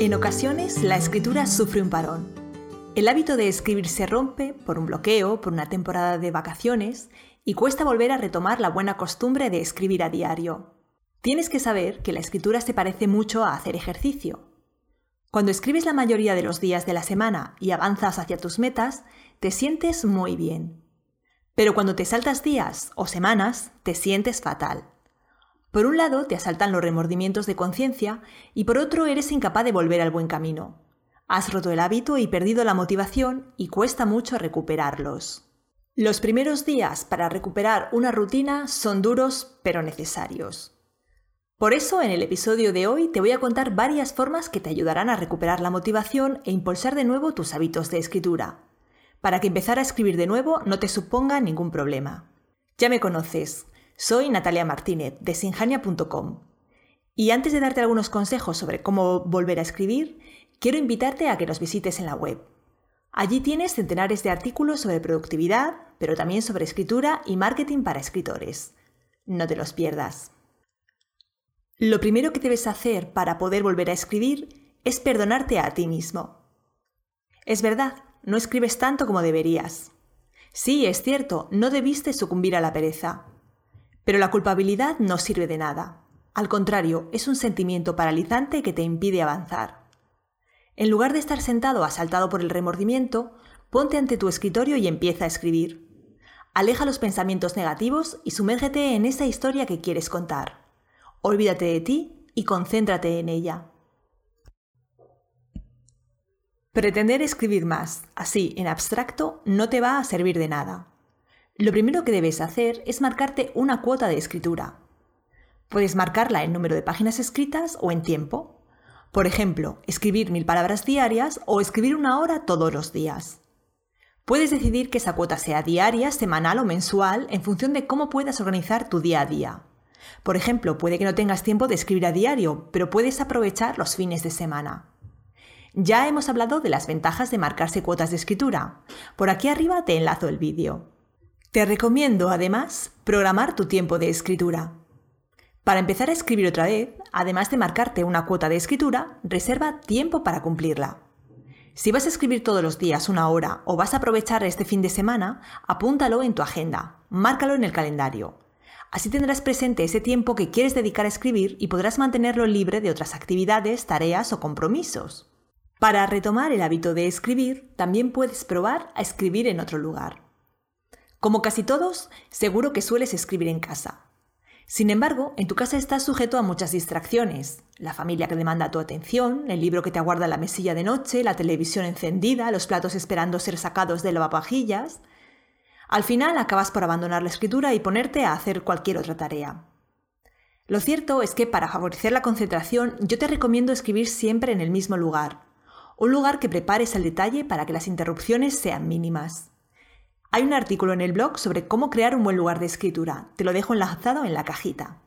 En ocasiones, la escritura sufre un parón. El hábito de escribir se rompe por un bloqueo, por una temporada de vacaciones, y cuesta volver a retomar la buena costumbre de escribir a diario. Tienes que saber que la escritura se parece mucho a hacer ejercicio. Cuando escribes la mayoría de los días de la semana y avanzas hacia tus metas, te sientes muy bien. Pero cuando te saltas días o semanas, te sientes fatal. Por un lado, te asaltan los remordimientos de conciencia y por otro, eres incapaz de volver al buen camino. Has roto el hábito y perdido la motivación y cuesta mucho recuperarlos. Los primeros días para recuperar una rutina son duros pero necesarios. Por eso, en el episodio de hoy te voy a contar varias formas que te ayudarán a recuperar la motivación e impulsar de nuevo tus hábitos de escritura, para que empezar a escribir de nuevo no te suponga ningún problema. Ya me conoces, soy Natalia Martínez de sinjania.com. Y antes de darte algunos consejos sobre cómo volver a escribir, quiero invitarte a que nos visites en la web. Allí tienes centenares de artículos sobre productividad, pero también sobre escritura y marketing para escritores. No te los pierdas. Lo primero que debes hacer para poder volver a escribir es perdonarte a ti mismo. Es verdad, no escribes tanto como deberías. Sí, es cierto, no debiste sucumbir a la pereza. Pero la culpabilidad no sirve de nada. Al contrario, es un sentimiento paralizante que te impide avanzar. En lugar de estar sentado asaltado por el remordimiento, ponte ante tu escritorio y empieza a escribir. Aleja los pensamientos negativos y sumérgete en esa historia que quieres contar. Olvídate de ti y concéntrate en ella. Pretender escribir más, así en abstracto, no te va a servir de nada. Lo primero que debes hacer es marcarte una cuota de escritura. Puedes marcarla en número de páginas escritas o en tiempo. Por ejemplo, escribir mil palabras diarias o escribir una hora todos los días. Puedes decidir que esa cuota sea diaria, semanal o mensual en función de cómo puedas organizar tu día a día. Por ejemplo, puede que no tengas tiempo de escribir a diario, pero puedes aprovechar los fines de semana. Ya hemos hablado de las ventajas de marcarse cuotas de escritura. Por aquí arriba te enlazo el vídeo. Te recomiendo, además, programar tu tiempo de escritura. Para empezar a escribir otra vez, además de marcarte una cuota de escritura, reserva tiempo para cumplirla. Si vas a escribir todos los días una hora o vas a aprovechar este fin de semana, apúntalo en tu agenda, márcalo en el calendario. Así tendrás presente ese tiempo que quieres dedicar a escribir y podrás mantenerlo libre de otras actividades, tareas o compromisos. Para retomar el hábito de escribir, también puedes probar a escribir en otro lugar. Como casi todos, seguro que sueles escribir en casa. Sin embargo, en tu casa estás sujeto a muchas distracciones. La familia que demanda tu atención, el libro que te aguarda en la mesilla de noche, la televisión encendida, los platos esperando ser sacados de lavavajillas. Al final acabas por abandonar la escritura y ponerte a hacer cualquier otra tarea. Lo cierto es que para favorecer la concentración yo te recomiendo escribir siempre en el mismo lugar, un lugar que prepares al detalle para que las interrupciones sean mínimas. Hay un artículo en el blog sobre cómo crear un buen lugar de escritura. Te lo dejo enlazado en la cajita.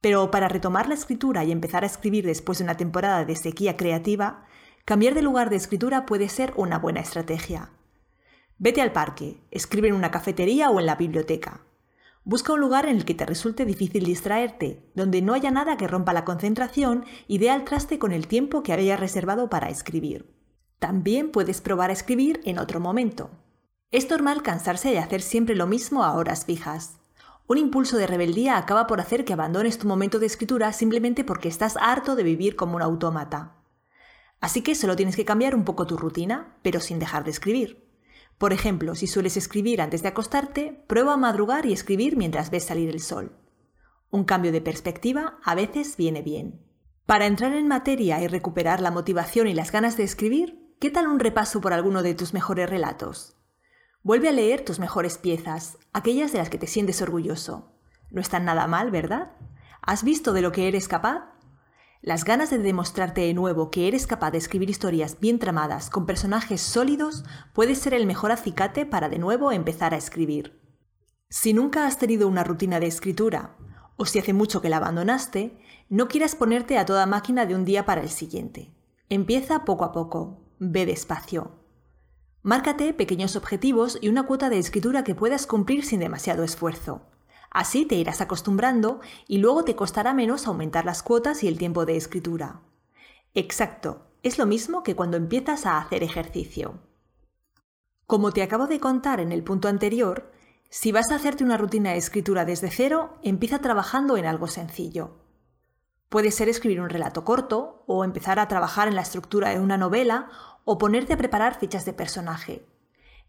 Pero para retomar la escritura y empezar a escribir después de una temporada de sequía creativa, cambiar de lugar de escritura puede ser una buena estrategia. Vete al parque, escribe en una cafetería o en la biblioteca. Busca un lugar en el que te resulte difícil distraerte, donde no haya nada que rompa la concentración y dé al traste con el tiempo que habías reservado para escribir. También puedes probar a escribir en otro momento. Es normal cansarse de hacer siempre lo mismo a horas fijas. Un impulso de rebeldía acaba por hacer que abandones tu momento de escritura simplemente porque estás harto de vivir como un autómata. Así que solo tienes que cambiar un poco tu rutina, pero sin dejar de escribir. Por ejemplo, si sueles escribir antes de acostarte, prueba a madrugar y escribir mientras ves salir el sol. Un cambio de perspectiva a veces viene bien. Para entrar en materia y recuperar la motivación y las ganas de escribir, ¿qué tal un repaso por alguno de tus mejores relatos? Vuelve a leer tus mejores piezas, aquellas de las que te sientes orgulloso. No están nada mal, ¿verdad? ¿Has visto de lo que eres capaz? Las ganas de demostrarte de nuevo que eres capaz de escribir historias bien tramadas con personajes sólidos puede ser el mejor acicate para de nuevo empezar a escribir. Si nunca has tenido una rutina de escritura, o si hace mucho que la abandonaste, no quieras ponerte a toda máquina de un día para el siguiente. Empieza poco a poco, ve despacio. Márcate pequeños objetivos y una cuota de escritura que puedas cumplir sin demasiado esfuerzo. Así te irás acostumbrando y luego te costará menos aumentar las cuotas y el tiempo de escritura. Exacto, Es lo mismo que cuando empiezas a hacer ejercicio. Como te acabo de contar en el punto anterior, si vas a hacerte una rutina de escritura desde cero, empieza trabajando en algo sencillo. Puede ser escribir un relato corto, o empezar a trabajar en la estructura de una novela, o ponerte a preparar fichas de personaje.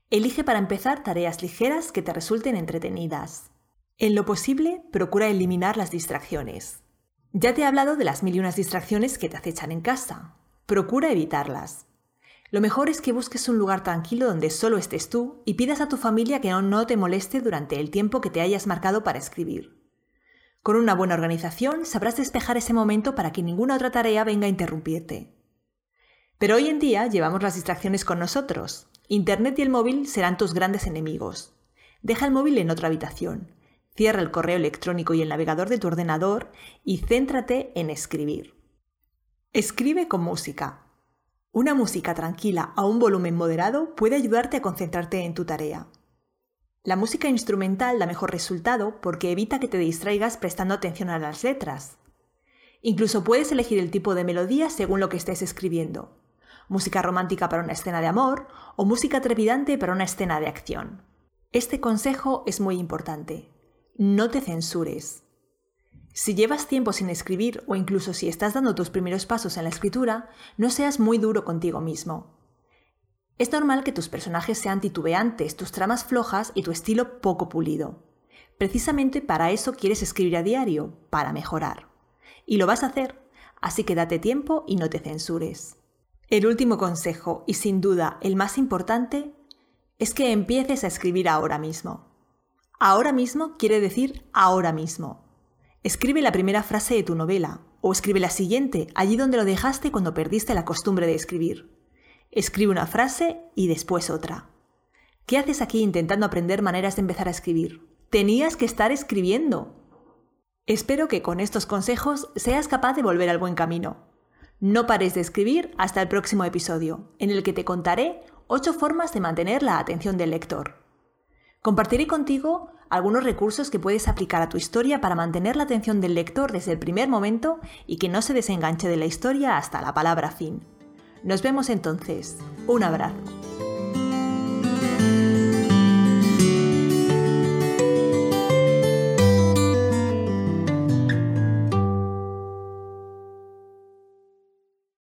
Elige para empezar tareas ligeras que te resulten entretenidas. En lo posible, procura eliminar las distracciones. Ya te he hablado de las mil y unas distracciones que te acechan en casa. Procura evitarlas. Lo mejor es que busques un lugar tranquilo donde solo estés tú y pidas a tu familia que no, te moleste durante el tiempo que te hayas marcado para escribir. Con una buena organización sabrás despejar ese momento para que ninguna otra tarea venga a interrumpirte. Pero hoy en día llevamos las distracciones con nosotros. Internet y el móvil serán tus grandes enemigos. Deja el móvil en otra habitación. Cierra el correo electrónico y el navegador de tu ordenador y céntrate en escribir. Escribe con música. Una música tranquila a un volumen moderado puede ayudarte a concentrarte en tu tarea. La música instrumental da mejor resultado porque evita que te distraigas prestando atención a las letras. Incluso puedes elegir el tipo de melodía según lo que estés escribiendo. Música romántica para una escena de amor o música trepidante para una escena de acción. Este consejo es muy importante. No te censures. Si llevas tiempo sin escribir o incluso si estás dando tus primeros pasos en la escritura, no seas muy duro contigo mismo. Es normal que tus personajes sean titubeantes, tus tramas flojas y tu estilo poco pulido. Precisamente para eso quieres escribir a diario, para mejorar. Y lo vas a hacer, así que date tiempo y no te censures. El último consejo, y sin duda el más importante, es que empieces a escribir ahora mismo. Ahora mismo quiere decir ahora mismo. Escribe la primera frase de tu novela, o escribe la siguiente, allí donde lo dejaste cuando perdiste la costumbre de escribir. Escribe una frase y después otra. ¿Qué haces aquí intentando aprender maneras de empezar a escribir? Tenías que estar escribiendo. Espero que con estos consejos seas capaz de volver al buen camino. No pares de escribir hasta el próximo episodio, en el que te contaré 8 formas de mantener la atención del lector. Compartiré contigo algunos recursos que puedes aplicar a tu historia para mantener la atención del lector desde el primer momento y que no se desenganche de la historia hasta la palabra fin. Nos vemos entonces. Un abrazo.